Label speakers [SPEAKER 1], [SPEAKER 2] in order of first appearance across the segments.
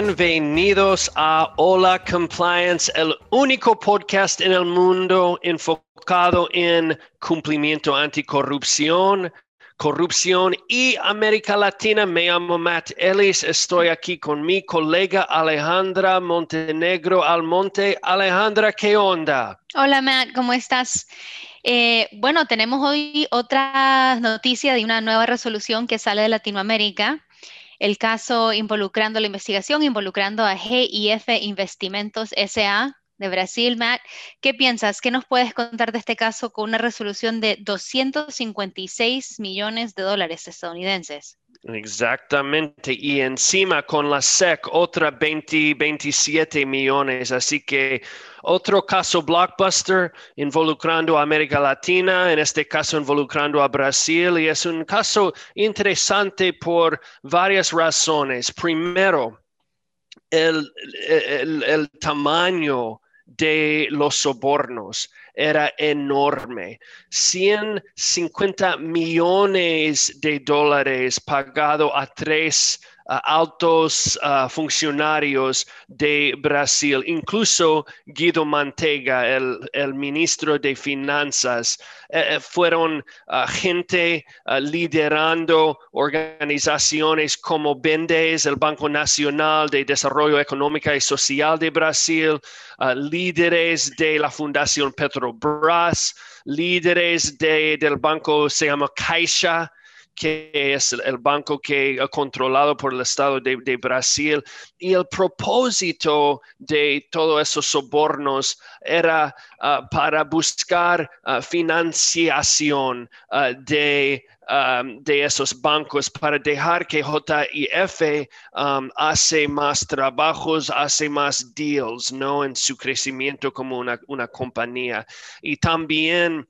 [SPEAKER 1] Bienvenidos a Hola Compliance, el único podcast en el mundo enfocado en cumplimiento anticorrupción, corrupción y América Latina. Me llamo Matt Ellis. Estoy aquí con mi colega Alejandra Montenegro Almonte. Alejandra, ¿qué onda?
[SPEAKER 2] Hola Matt, ¿cómo estás? Eh, bueno, tenemos hoy otra noticia de una nueva resolución que sale de Latinoamérica el caso involucrando la investigación, involucrando a GIF Investimentos SA de Brasil. Matt, ¿qué piensas? ¿Qué nos puedes contar de este caso con una resolución de 256 millones de dólares estadounidenses?
[SPEAKER 1] Exactamente, y encima con la SEC otra 20, 27 millones, así que otro caso blockbuster involucrando a América Latina, en este caso involucrando a Brasil, y es un caso interesante por varias razones. Primero, el, el, el tamaño de los sobornos era enorme. 150 millones de dólares pagado a tres altos funcionarios de Brasil, incluso Guido Mantega, el, ministro de Finanzas, eh, eh, fueron gente liderando organizaciones como BENDES, el Banco Nacional de Desarrollo Económico y Social de Brasil, líderes de la Fundación Petrobras, líderes del banco se llama Caixa, que es el banco que controlado por el Estado de, Brasil. Y el propósito de todos esos sobornos era ah, para buscar ah, financiación ah, de de esos bancos para dejar que JIF hace más trabajos, hace más deals, ¿no? En su crecimiento como una, una compañía. Y también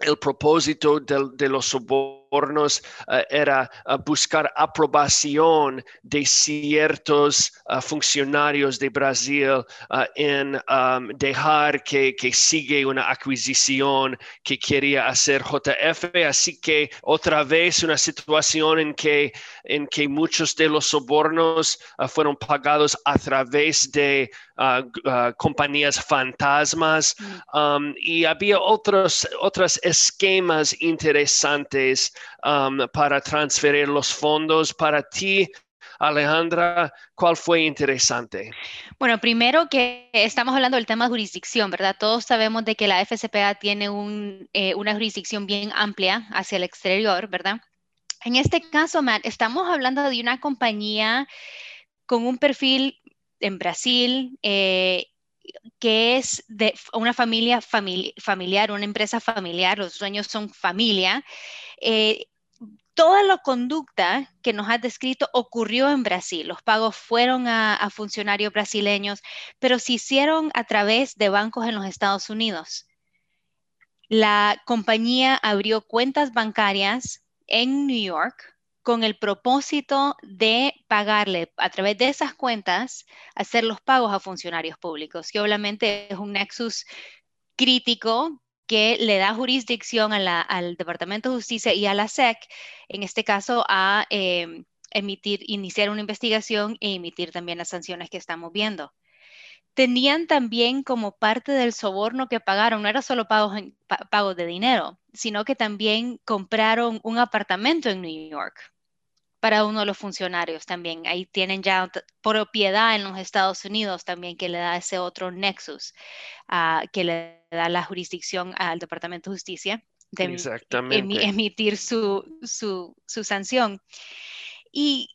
[SPEAKER 1] el propósito de, los sobornos eh, era eh, buscar aprobación de ciertos eh, funcionarios de Brasil en um, dejar que, que, sigue una adquisición que quería hacer JF. Así que otra vez una situación en que, en que muchos de los sobornos fueron pagados a través de compañías fantasmas mm. um, y había otros, otros esquemas interesantes um, para transferir los fondos. Para ti, Alejandra, ¿cuál fue interesante?
[SPEAKER 2] Bueno, primero que estamos hablando del tema de jurisdicción, ¿verdad? Todos sabemos de que la FCPA tiene eh, una jurisdicción bien amplia hacia el exterior, ¿verdad? En este caso, Matt, estamos hablando de una compañía con un perfil en Brasil, eh, que es de una familia familiar, una empresa familiar, los dueños son familia. Eh, toda la conducta que nos has descrito ocurrió en Brasil. Los pagos fueron a, a, funcionarios brasileños, pero se hicieron a través de bancos en los Estados Unidos. La compañía abrió cuentas bancarias en New York con el propósito de pagarle a través de esas cuentas, hacer los pagos a funcionarios públicos, que obviamente es un nexus crítico que le da jurisdicción al Departamento de Justicia y a la SEC, en este caso, a em, emitir, iniciar una investigación e emitir también las sanciones que estamos viendo. Tenían también como parte del soborno que pagaron, no era solo pagos, pagos de dinero, sino que también compraron un apartamento en New York para uno de los funcionarios también. Ahí tienen ya propiedad en los Estados Unidos también que le da ese otro nexus, uh, que le da la jurisdicción al Departamento de Justicia de emitir su, su, su, sanción. Y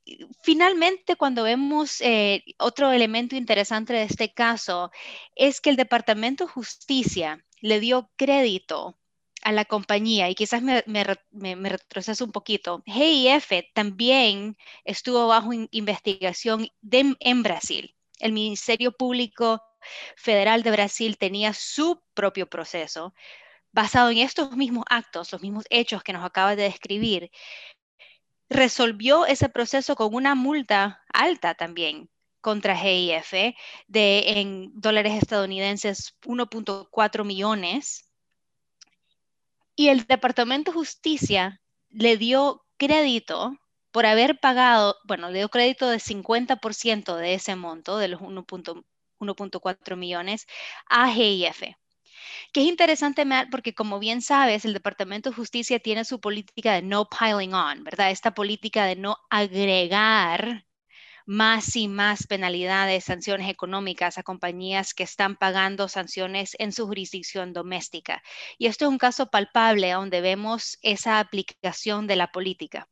[SPEAKER 2] finalmente, cuando vemos eh, otro elemento interesante de este caso, es que el Departamento de Justicia le dio crédito a la compañía y quizás me, me, retroceso un poquito. GIF también estuvo bajo investigación en Brasil. El Ministerio Público Federal de Brasil tenía su propio proceso basado en estos mismos actos, los mismos hechos que nos acaba de describir. Resolvió ese proceso con una multa alta también contra GIF de en dólares estadounidenses 1.4 millones y el Departamento de Justicia le dio crédito por haber pagado, bueno, le dio crédito de 50% de ese monto, de los 1.4 millones, a GIF. Que es interesante, porque como bien sabes, el Departamento de Justicia tiene su política de no piling on, ¿verdad? Esta política de no agregar más y más penalidades, sanciones económicas a compañías que están pagando sanciones en su jurisdicción doméstica. Y esto es un caso palpable donde vemos esa aplicación de la política.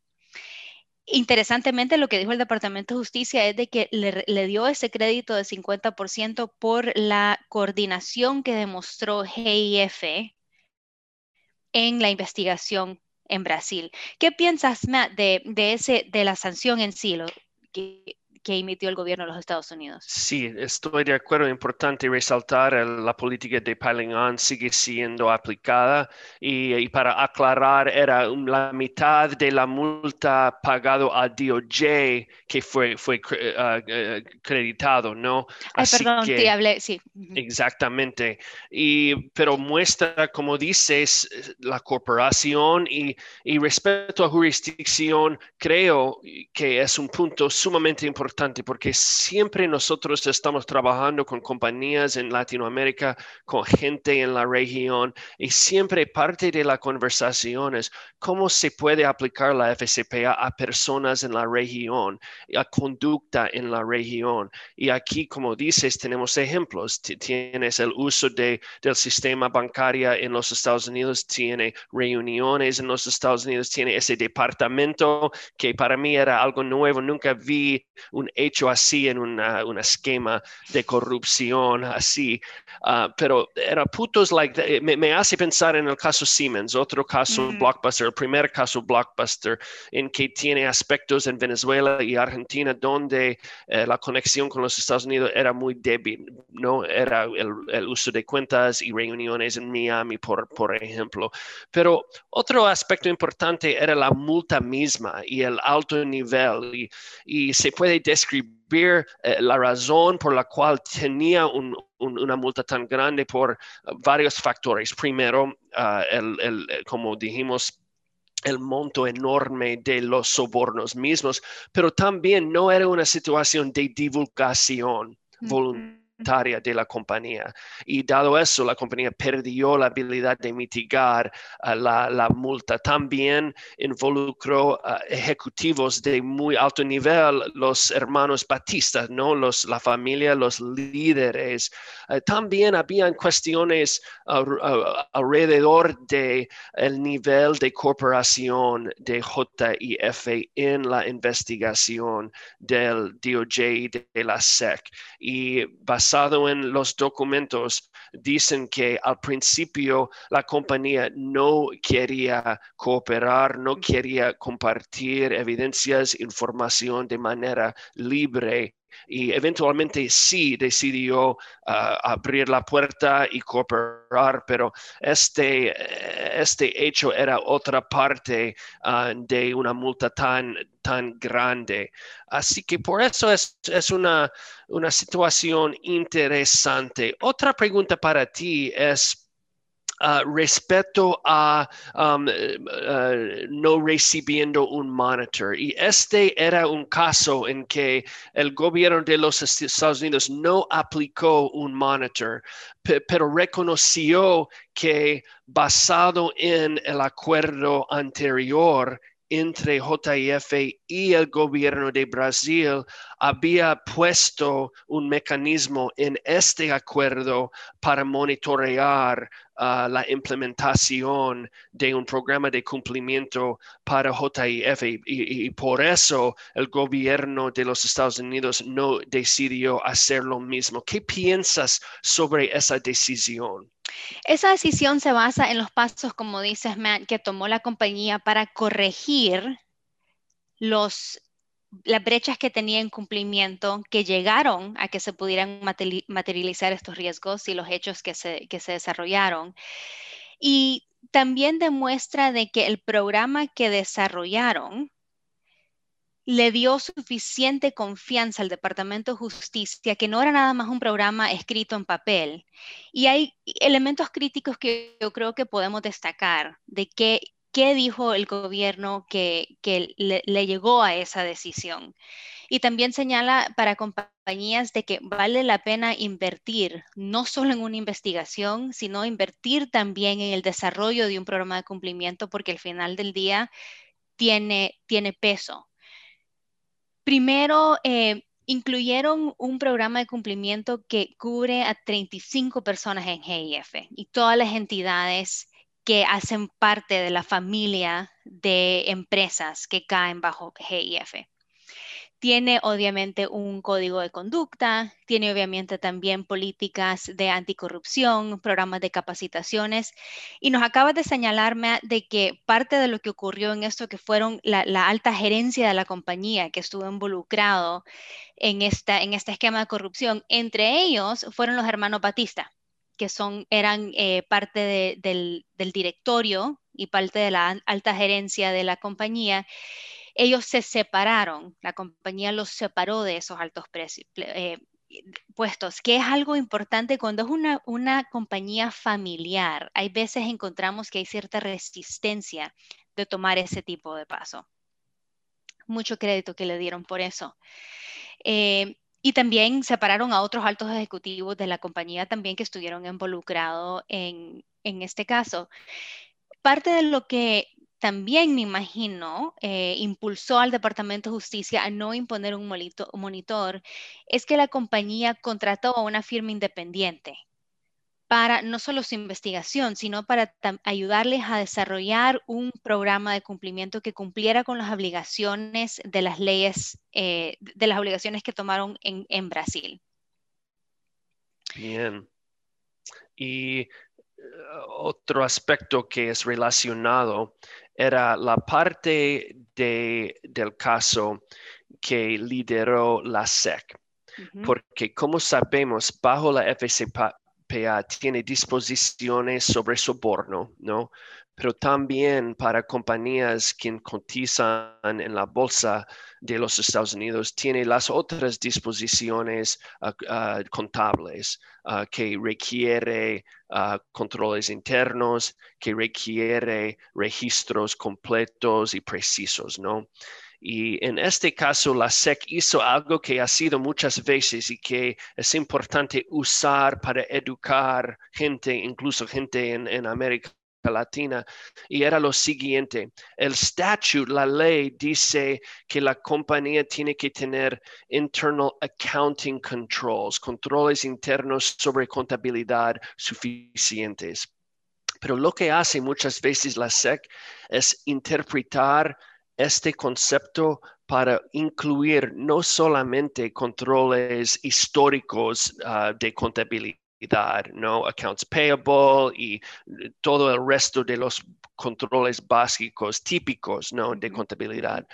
[SPEAKER 2] Interesantemente, lo que dijo el Departamento de Justicia es de que le, dio ese crédito de 50% por la coordinación que demostró GIF en la investigación en Brasil. ¿Qué piensas, Matt, de, ese, de la sanción en sí? que, que emitió el gobierno de los Estados Unidos.
[SPEAKER 1] Sí, estoy de acuerdo. Importante resaltar la política de piling on sigue siendo aplicada y, para aclarar era la mitad de la multa pagado a DOJ que fue, fue uh, creditado, ¿no?
[SPEAKER 2] Ay, perdón, que, hablé, sí.
[SPEAKER 1] Exactamente. Y, pero muestra, como dices, la corporación y, y respecto a jurisdicción, creo que es un punto sumamente importante porque siempre nosotros estamos trabajando con compañías en Latinoamérica, con gente en la región y siempre parte de la conversación es cómo se puede aplicar la FCPA a personas en la región, a conducta en la región. Y aquí, como dices, tenemos ejemplos. Tienes el uso de, del sistema bancario en los Estados Unidos, tiene reuniones en los Estados Unidos, tiene ese departamento que para mí era algo nuevo. Nunca vi un hecho así en un esquema de corrupción así, ah, pero era putos like, me, hace pensar en el caso Siemens, otro caso Blockbuster, el primer caso Blockbuster, en que tiene aspectos en Venezuela y Argentina donde eh, la conexión con los Estados Unidos era muy débil, ¿no? Era el, uso de cuentas y reuniones en Miami, por, por ejemplo. Pero otro aspecto importante era la multa misma y el alto nivel y, y se puede describir eh, la razón por la cual tenía una multa tan grande por varios factores. Primero, ah, el, como dijimos, el monto enorme de los sobornos mismos, pero también no era una situación de divulgación voluntaria de la compañía. Y dado eso, la compañía perdió la habilidad de mitigar uh, la, multa. También involucró uh, ejecutivos de muy alto nivel, los hermanos Batista, ¿no? los, la familia, los líderes. Uh, también habían cuestiones alrededor de el nivel de corporación de JIF en la investigación del DOJ de, la SEC. Y basado en los documentos, dicen que al principio la compañía no quería cooperar, no quería compartir evidencias, información de manera libre y eventualmente sí decidió ah, abrir la puerta y cooperar, pero este, este hecho era otra parte ah, de una multa tan, tan grande. Así que por eso es, es una, una situación interesante. Otra pregunta para ti es, Uh, respecto a um, uh, no recibiendo un monitor. Y este era un caso en que el gobierno de los Estados Unidos no aplicó un monitor, pero reconoció que basado en el acuerdo anterior, entre JIF y el gobierno de Brasil había puesto un mecanismo en este acuerdo para monitorear uh, la implementación de un programa de cumplimiento para JIF y, y, por eso el gobierno de los Estados Unidos no decidió hacer lo mismo. ¿Qué piensas sobre esa decisión?
[SPEAKER 2] Esa decisión se basa en los pasos, como dices, Matt, que tomó la compañía para corregir los, las brechas que tenía en cumplimiento que llegaron a que se pudieran materializar estos riesgos y los hechos que se, que se desarrollaron. Y también demuestra de que el programa que desarrollaron le dio suficiente confianza al Departamento de Justicia que no era nada más un programa escrito en papel. Y hay elementos críticos que yo creo que podemos destacar de que qué dijo el gobierno que, le, le, llegó a esa decisión. Y también señala para compañías de que vale la pena invertir no solo en una investigación, sino invertir también en el desarrollo de un programa de cumplimiento, porque al final del día tiene, tiene peso. Primero, eh, incluyeron un programa de cumplimiento que cubre a 35 personas en GIF y todas las entidades que hacen parte de la familia de empresas que caen bajo GIF. Tiene obviamente un código de conducta, tiene obviamente también políticas de anticorrupción, programas de capacitaciones. Y nos acaba de señalarme de que parte de lo que ocurrió en esto, que fueron la, alta gerencia de la compañía que estuvo involucrado en, esta, en este esquema de corrupción, entre ellos fueron los hermanos Batista, que son, eran eh, parte del directorio y parte de la alta gerencia de la compañía ellos se separaron, la compañía los separó de esos altos eh, puestos, que es algo importante cuando es una, una compañía familiar. Hay veces encontramos que hay cierta resistencia de tomar ese tipo de paso. Mucho crédito que le dieron por eso. Eh, y también separaron a otros altos ejecutivos de la compañía también que estuvieron involucrados en, en este caso. Parte de lo que también me imagino eh, impulsó al Departamento de Justicia a no imponer un monitor, es que la compañía contrató a una firma independiente para no solo su investigación, sino para ayudarles a desarrollar un programa de cumplimiento que cumpliera con las obligaciones de las leyes, eh, de las obligaciones que tomaron en, en Brasil.
[SPEAKER 1] Bien. Y otro aspecto que es relacionado era la parte del caso que lideró la SEC. Porque como sabemos, bajo la FCPA tiene disposiciones sobre soborno, ¿no? Pero también para compañías que cotizan en la bolsa de los Estados Unidos tiene las otras disposiciones ah, ah, contables uh, que requiere controles internos, que requiere registros completos y precisos, ¿no? Y en este caso, la SEC hizo algo que ha sido muchas veces y que es importante usar para educar gente, incluso gente en, en América Latina y era lo siguiente, el statute, la ley dice que la compañía tiene que tener internal accounting controls, controles internos sobre contabilidad suficientes. Pero lo que hace muchas veces la SEC es interpretar este concepto para incluir no solamente controles históricos ah, de contabilidad, ¿no? Accounts payable y todo el resto de los controles básicos típicos, ¿no? De contabilidad,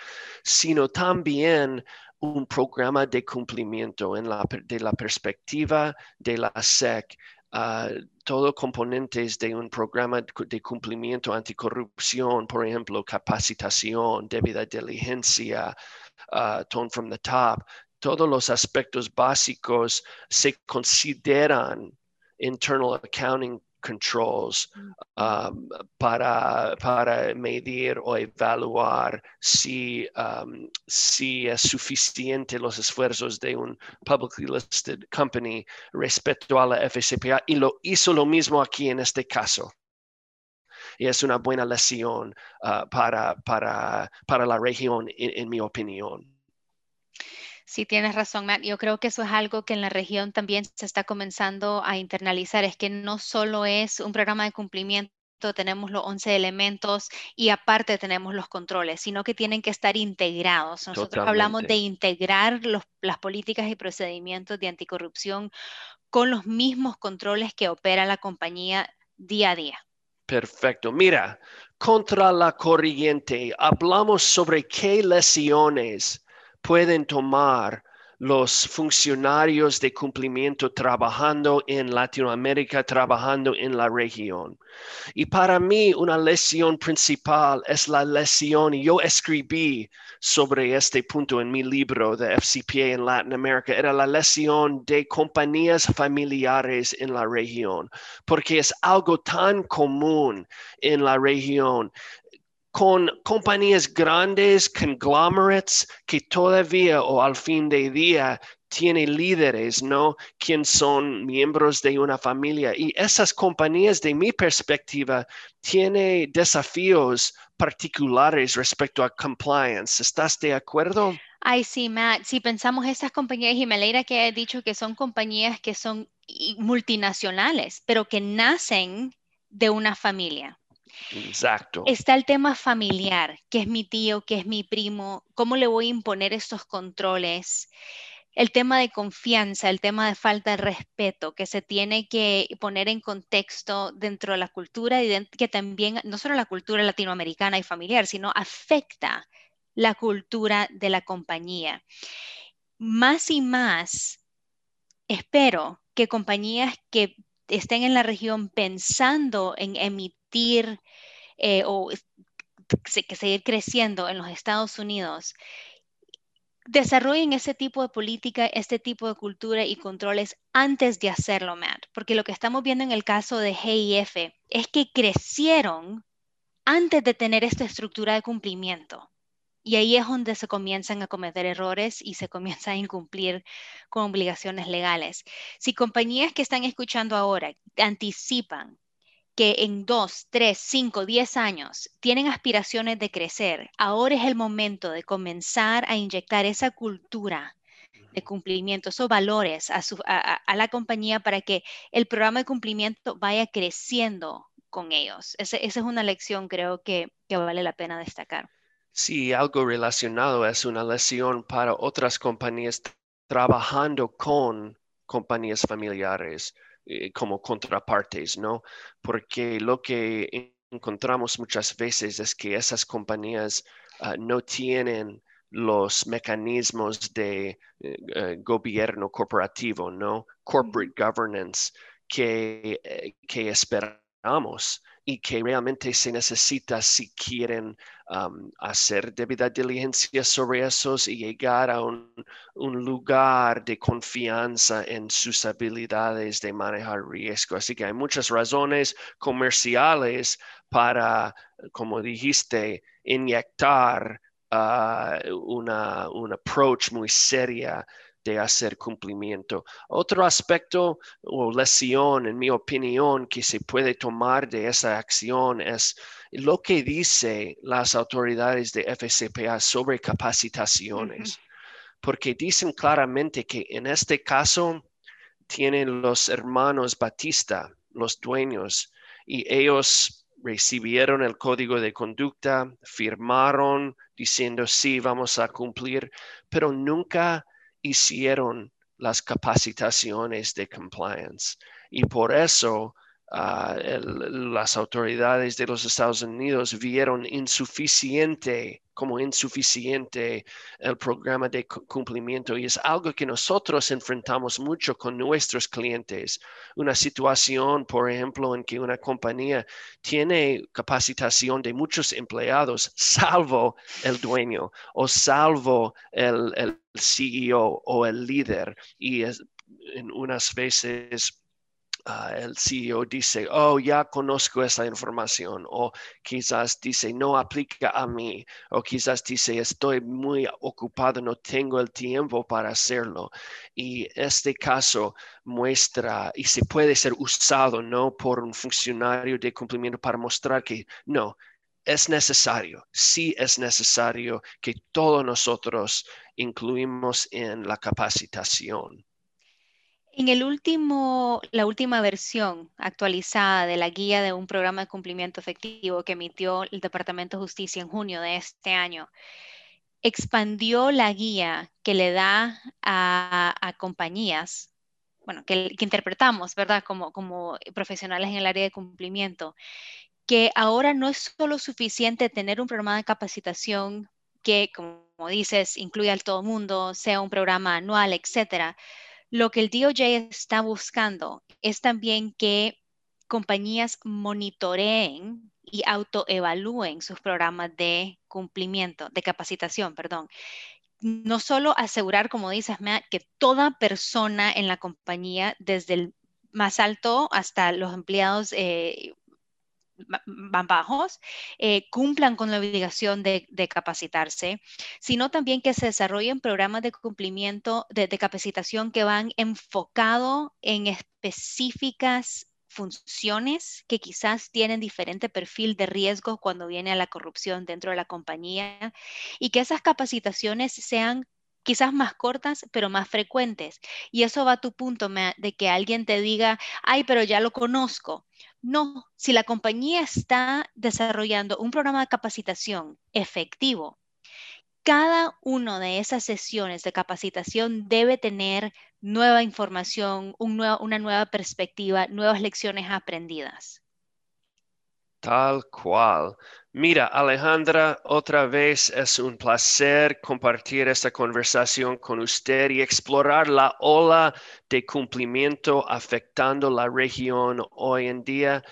[SPEAKER 1] sino también un programa de cumplimiento en la, de la perspectiva de la SEC. Uh, todo componentes de un programa de cumplimiento anticorrupción, por ejemplo, capacitación, debida diligencia, uh, tone from the top, todos los aspectos básicos se consideran internal accounting controls um, para, para medir o evaluar si, um, si es suficiente los esfuerzos de un publicly listed company respecto a la FCPA y lo hizo lo mismo aquí en este caso. Y es una buena lesión uh, para, para, para la región, en mi opinión.
[SPEAKER 2] Sí, tienes razón, Matt. Yo creo que eso es algo que en la región también se está comenzando a internalizar. Es que no solo es un programa de cumplimiento tenemos los 11 elementos y aparte tenemos los controles, sino que tienen que estar integrados. Nosotros hablamos de integrar las políticas y procedimientos de anticorrupción con los mismos controles que opera la compañía día a día.
[SPEAKER 1] Perfecto. Mira, contra la corriente, hablamos sobre qué lesiones pueden tomar los funcionarios de cumplimiento trabajando en Latinoamérica, trabajando en la región. Y para mí una lesión principal es la lesión, yo escribí sobre este punto en mi libro de FCPA en Latinoamérica, era la lesión de compañías familiares en la región, porque es algo tan común en la región con compañías grandes, conglomerates, que todavía o al fin de día tiene líderes, ¿no? Quien son miembros de una familia. Y esas compañías, de mi perspectiva, tienen desafíos particulares respecto a compliance. ¿Estás de acuerdo?
[SPEAKER 2] Ay, sí, Matt. Si pensamos esas compañías, y me alegra que haya dicho que son compañías que son multinacionales, pero que nacen de una familia.
[SPEAKER 1] Exacto.
[SPEAKER 2] Está el tema familiar, que es mi tío, que es mi primo, cómo le voy a imponer estos controles. El tema de confianza, el tema de falta de respeto, que se tiene que poner en contexto dentro de la cultura y que también, no solo la cultura latinoamericana y familiar, sino afecta la cultura de la compañía. Más y más, espero que compañías que estén en la región pensando en emitir eh, o que seguir creciendo en los Estados Unidos, desarrollen ese tipo de política, este tipo de cultura y controles antes de hacerlo, Matt, porque lo que estamos viendo en el caso de GIF es que crecieron antes de tener esta estructura de cumplimiento. Y ahí es donde se comienzan a cometer errores y se comienza a incumplir con obligaciones legales. Si compañías que están escuchando ahora anticipan que en dos, tres, cinco, diez años tienen aspiraciones de crecer, ahora es el momento de comenzar a inyectar esa cultura de cumplimiento, esos valores a, la compañía para que el programa de cumplimiento vaya creciendo con ellos. esa es una lección creo que vale la pena destacar.
[SPEAKER 1] Si algo relacionado es una lesión para otras compañías trabajando con compañías familiares eh, como contrapartes, ¿no? Porque lo que encontramos muchas veces es que esas compañías ah, no tienen los mecanismos de eh, eh, gobierno corporativo, ¿no? Corporate governance que, que esperamos y que realmente se necesita si quieren hacer debida diligencia sobre esos y llegar a un, lugar de confianza en sus habilidades de manejar riesgo. Así que hay muchas razones comerciales para, como dijiste, inyectar uh, una, un approach muy seria de hacer cumplimiento. Otro aspecto o lesión, en mi opinión, que se puede tomar de esa acción es lo que dice las autoridades de FCPA sobre capacitaciones, porque dicen claramente que en este caso tienen los hermanos Batista, los dueños, y ellos recibieron el código de conducta, firmaron diciendo sí, vamos a cumplir, pero nunca hicieron las capacitaciones de compliance. Y por eso ah, las autoridades de los Estados Unidos vieron insuficiente como insuficiente el programa de cumplimiento y es algo que nosotros enfrentamos mucho con nuestros clientes. Una situación, por ejemplo, en que una compañía tiene capacitación de muchos empleados, salvo el dueño o salvo el, el CEO o el líder. Y en unas veces Ah, el CEO dice, oh, ya conozco esa información, o quizás dice, no aplica a mí, o quizás dice, estoy muy ocupado, no tengo el tiempo para hacerlo. Y este caso muestra y se puede ser usado, ¿no? Por un funcionario de cumplimiento para mostrar que no, es necesario, sí es necesario que todos nosotros incluimos en la capacitación.
[SPEAKER 2] En el último, la última versión actualizada de la guía de un programa de cumplimiento efectivo que emitió el Departamento de Justicia en junio de este año, expandió la guía que le da a, compañías, bueno, que, interpretamos, ¿verdad? Como, profesionales en el área de cumplimiento, que ahora no es solo suficiente tener un programa de capacitación que, como dices, incluya a todo mundo, sea un programa anual, etcétera, lo que el DOJ está buscando es también que compañías monitoreen y autoevalúen sus programas de cumplimiento, de capacitación, perdón. No solo asegurar, como dices, Matt, que toda persona en la compañía, desde el más alto hasta los empleados eh, van bajos, eh, cumplan con la obligación de, capacitarse, sino también que se desarrollen programas de cumplimiento, de, capacitación que van enfocado en específicas funciones que quizás tienen diferente perfil de riesgo cuando viene a la corrupción dentro de la compañía y que esas capacitaciones sean quizás más cortas, pero más frecuentes. Y eso va a tu punto de que alguien te diga, ay, pero ya lo conozco. No, si la compañía está desarrollando un programa de capacitación efectivo, cada una de esas sesiones de capacitación debe tener nueva información, una nueva perspectiva, nuevas lecciones aprendidas.
[SPEAKER 1] Tal cual. Mira, Alejandra, otra vez es un placer compartir esta conversación con usted y explorar la ola de cumplimiento afectando la región hoy en día.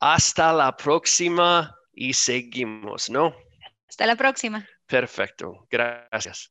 [SPEAKER 1] Hasta la próxima y seguimos, ¿no?
[SPEAKER 2] Hasta la próxima.
[SPEAKER 1] Perfecto. Gracias.